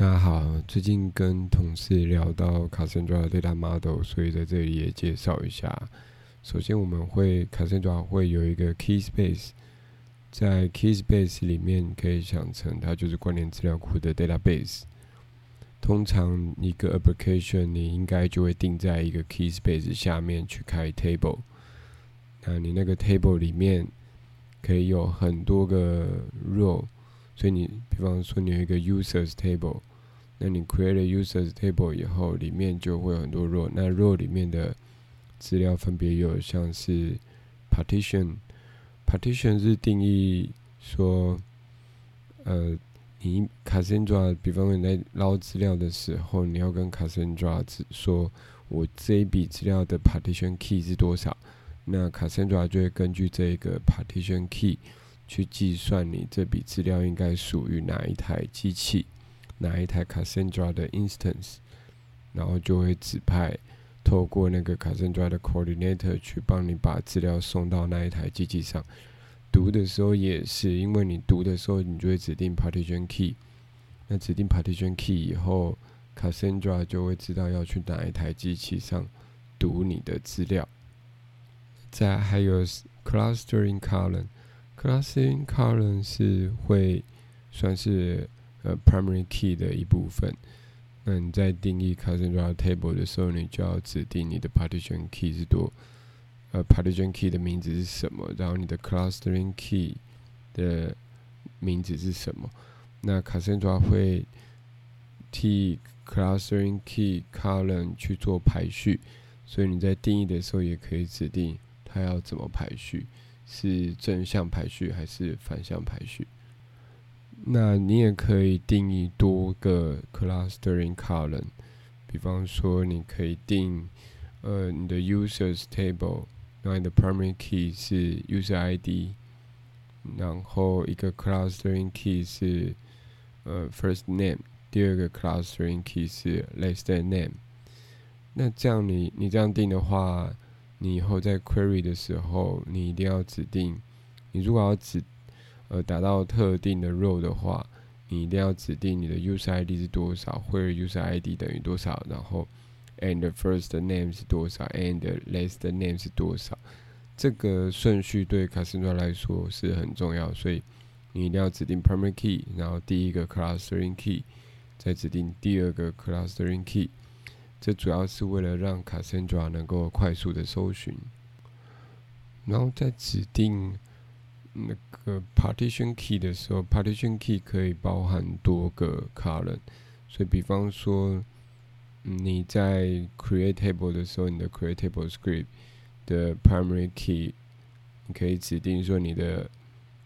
大家好，最近跟同事聊到 Cassandra Data Model，所以在这里也介绍一下。首先，我们会 Cassandra 会有一个 Key Space，在 Key Space 里面可以想成它就是关联资料库的 Database。通常一个 Application 你应该就会定在一个 Key Space 下面去开 Table。那你那个 Table 里面可以有很多个 Row，所以你比方说你有一个 Users Table。那你 create users table 以后，里面就会有很多 row。那 row 里面的资料分别有像是 partition，partition 是定义说，呃，你 Cassandra，比方说你在捞资料的时候，你要跟 Cassandra 说，我这一笔资料的 partition key 是多少？那 Cassandra 就会根据这个 partition key 去计算你这笔资料应该属于哪一台机器。哪一台 Cassandra 的 instance，然后就会指派透过那个 Cassandra 的 coordinator 去帮你把资料送到那一台机器上。读的时候也是，因为你读的时候，你就会指定 partition key。那指定 partition key 以后，Cassandra 就会知道要去哪一台机器上读你的资料。再还有 Cluster in Column，Cluster in column 是会算是。呃，primary key 的一部分。那你在定义 Cassandra table 的时候，你就要指定你的 partition key 是多，呃，partition key 的名字是什么，然后你的 clustering key 的名字是什么。那 Cassandra 会替 clustering key column 去做排序，所以你在定义的时候也可以指定它要怎么排序，是正向排序还是反向排序。那你也可以定义多个 clustering column，比方说你可以定呃你的 users table，然后你的 primary key 是 user ID，然后一个 clustering key 是呃 first name，第二个 clustering key 是 last name。那这样你你这样定的话，你以后在 query 的时候，你一定要指定，你如果要指呃，达到特定的 row 的话，你一定要指定你的 user ID 是多少，或者 user ID 等于多少，然后 and first name 是多少，and last name 是多少。这个顺序对 Cassandra 来说是很重要，所以你一定要指定 primary key，然后第一个 clustering key，再指定第二个 clustering key。这主要是为了让 Cassandra 能够快速的搜寻，然后再指定。那个 partition key 的时候，partition key 可以包含多个 column，所以比方说你在 create table 的时候，你的 create table script 的 primary key，你可以指定说你的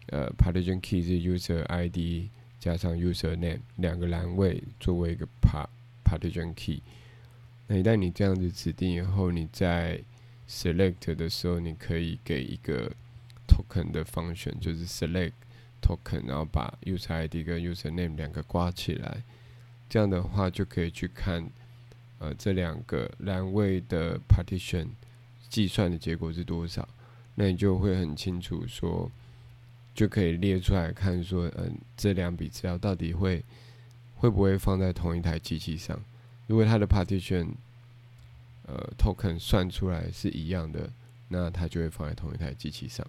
呃 partition key 是 user ID 加上 user name 两个栏位作为一个 part partition key。那一旦你这样子指定以后，你在 select 的时候，你可以给一个。Token 的 function 就是 select token，然后把 user ID 跟 user name 两个挂起来，这样的话就可以去看，呃，这两个栏位的 partition 计算的结果是多少，那你就会很清楚说，就可以列出来看说，嗯，这两笔资料到底会会不会放在同一台机器上？如果它的 partition 呃 token 算出来是一样的，那它就会放在同一台机器上。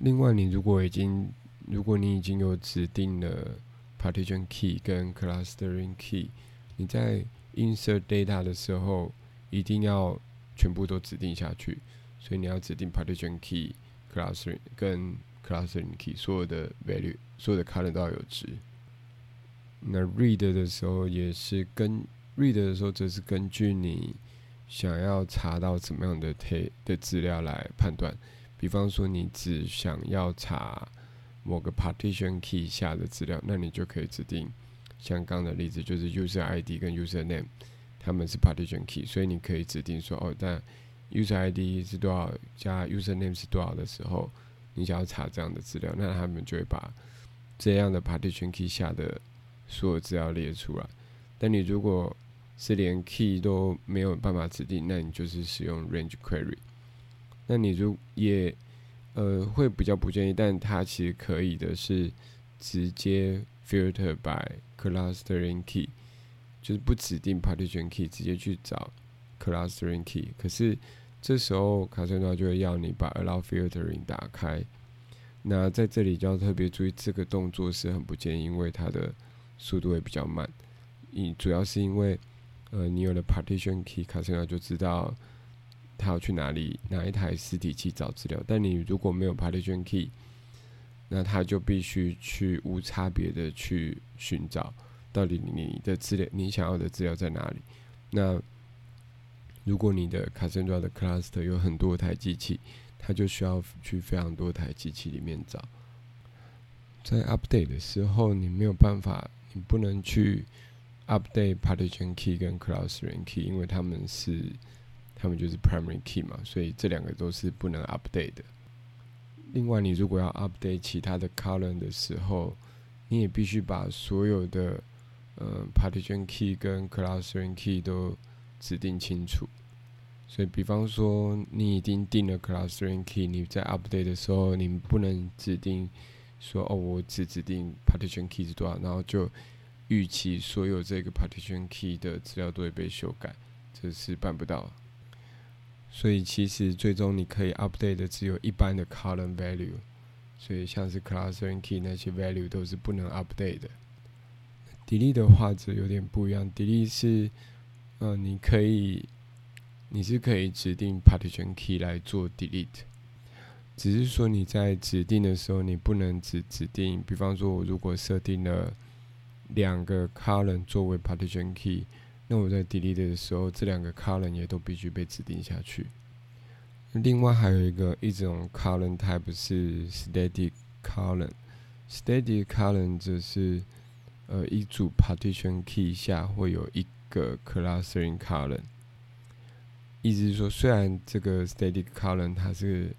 另外，你如果已经，如果你已经有指定了 partition key 跟 clustering key，你在 insert data 的时候，一定要全部都指定下去。所以你要指定 partition key、clustering 跟 clustering key 所有的 value，所有的 column 都要有值。那 read 的时候也是跟 read 的时候，则是根据你想要查到怎么样的 t 的资料来判断。比方说，你只想要查某个 partition key 下的资料，那你就可以指定像刚的例子，就是 user ID 跟 user name，他们是 partition key，所以你可以指定说，哦，但 user ID 是多少加 user name 是多少的时候，你想要查这样的资料，那他们就会把这样的 partition key 下的所有资料列出来。但你如果是连 key 都没有办法指定，那你就是使用 range query。那你就也呃会比较不建议，但它其实可以的是直接 filter by clustering key，就是不指定 partition key，直接去找 clustering key。可是这时候卡森诺就会要你把 allow filtering 打开。那在这里就要特别注意，这个动作是很不建议，因为它的速度会比较慢。你主要是因为，呃，你有了 partition key，卡森诺就知道他要去哪里哪一台实体器找资料。但你如果没有 partition key，那他就必须去无差别的去寻找，到底你的资料你想要的资料在哪里。那如果你的卡森诺的 cluster 有很多台机器。他就需要去非常多台机器里面找，在 update 的时候，你没有办法，你不能去 update partition key 跟 clustering key，因为他们是，他们就是 primary key 嘛，所以这两个都是不能 update 的。另外，你如果要 update 其他的 column 的时候，你也必须把所有的呃 partition key 跟 clustering key 都指定清楚。所以，比方说，你已经定了 clustering key，你在 update 的时候，你不能指定说，哦，我只指定 partition key 是多少，然后就预期所有这个 partition key 的资料都会被修改，这是办不到。所以，其实最终你可以 update 的只有一般的 column value，所以像是 clustering key 那些 value 都是不能 update 的。delete 的话则有点不一样，delete 是，嗯，你可以。你是可以指定 partition key 来做 delete，只是说你在指定的时候，你不能只指定。比方说，我如果设定了两个 column 作为 partition key，那我在 delete 的时候，这两个 column 也都必须被指定下去。另外还有一个一种 column type 是 static column，static column 则是呃一组 partition key 下会有一个 clustering column。意思是说，虽然这个 static column 它是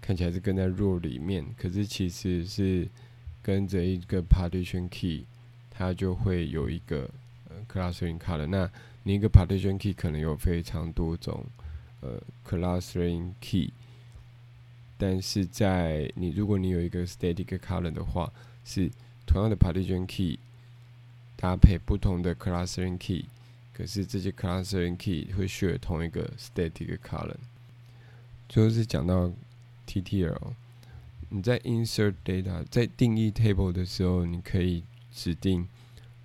看起来是跟在 row 里面，可是其实是跟着一个 partition key，它就会有一个 clustering column。那你一个 partition key 可能有非常多种呃 clustering key，但是在你如果你有一个 static column 的话，是同样的 partition key 搭配不同的 clustering key。可是这些 clustering key 会 share 同一个 static column。最后是讲到 TTL，你在 insert data 在定义 table 的时候，你可以指定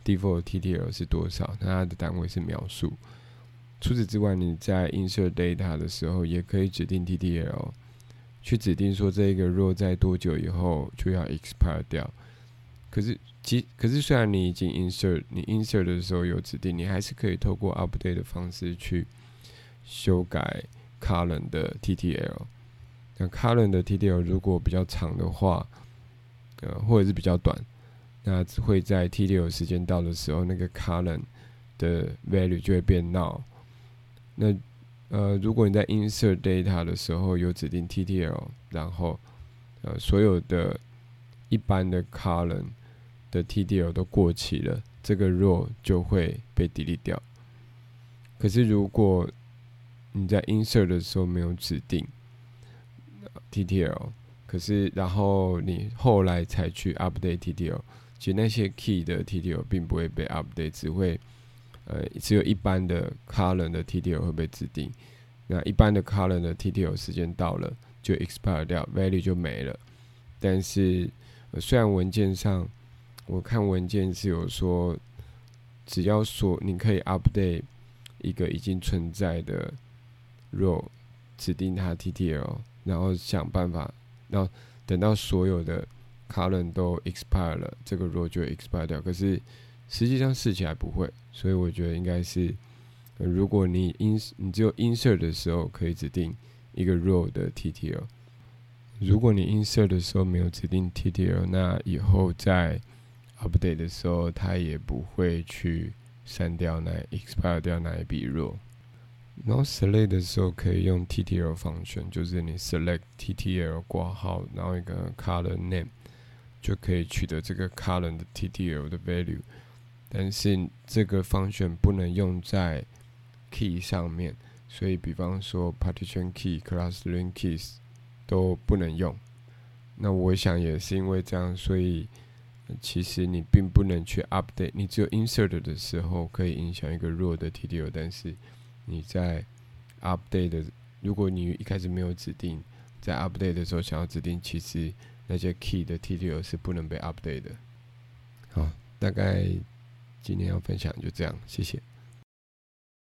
default TTL 是多少，那它的单位是描述。除此之外，你在 insert data 的时候，也可以指定 TTL，去指定说这个若在多久以后就要 expire 掉。可是，其可是虽然你已经 insert，你 insert 的时候有指定，你还是可以透过 update 的方式去修改 column 的 TTL。那 column 的 TTL 如果比较长的话，呃，或者是比较短，那会在 TTL 时间到的时候，那个 column 的 value 就会变 null。那呃，如果你在 insert data 的时候有指定 TTL，然后呃，所有的一般的 column 的 TDL 都过期了，这个 row 就会被 delete 掉。可是如果你在 insert 的时候没有指定 TDL，可是然后你后来才去 update TDL，其实那些 key 的 TTL 并不会被 update，只会呃只有一般的 column 的 TTL 会被指定。那一般的 column 的 TTL 时间到了就 expire 掉，value 就没了。但是虽然文件上。我看文件是有说，只要说你可以 update 一个已经存在的 row，指定它 TTL，然后想办法，然后等到所有的 color 都 expire 了，这个 row 就 expire 掉。可是实际上试起来不会，所以我觉得应该是，如果你 ins 你只有 insert 的时候可以指定一个 row 的 TTL，如果你 insert 的时候没有指定 TTL，那以后在 update 的时候，它也不会去删掉那 expire 掉那一笔 row。然后 select 的时候可以用 ttl 方选，就是你 select ttl 挂号，然后一个 color name 就可以取得这个 current TTL 的 value，但是这个方选不能用在 key 上面，所以比方说 partition key、class ring keys 都不能用。那我想也是因为这样，所以其实你并不能去 update，你只有 insert 的时候可以影响一个弱的 TTL，但是你在 update 的，如果你一开始没有指定，在 update 的时候想要指定，其实。那些 key 的 ttl 是不能被 update 的。好。大概今天要分享就这样谢谢。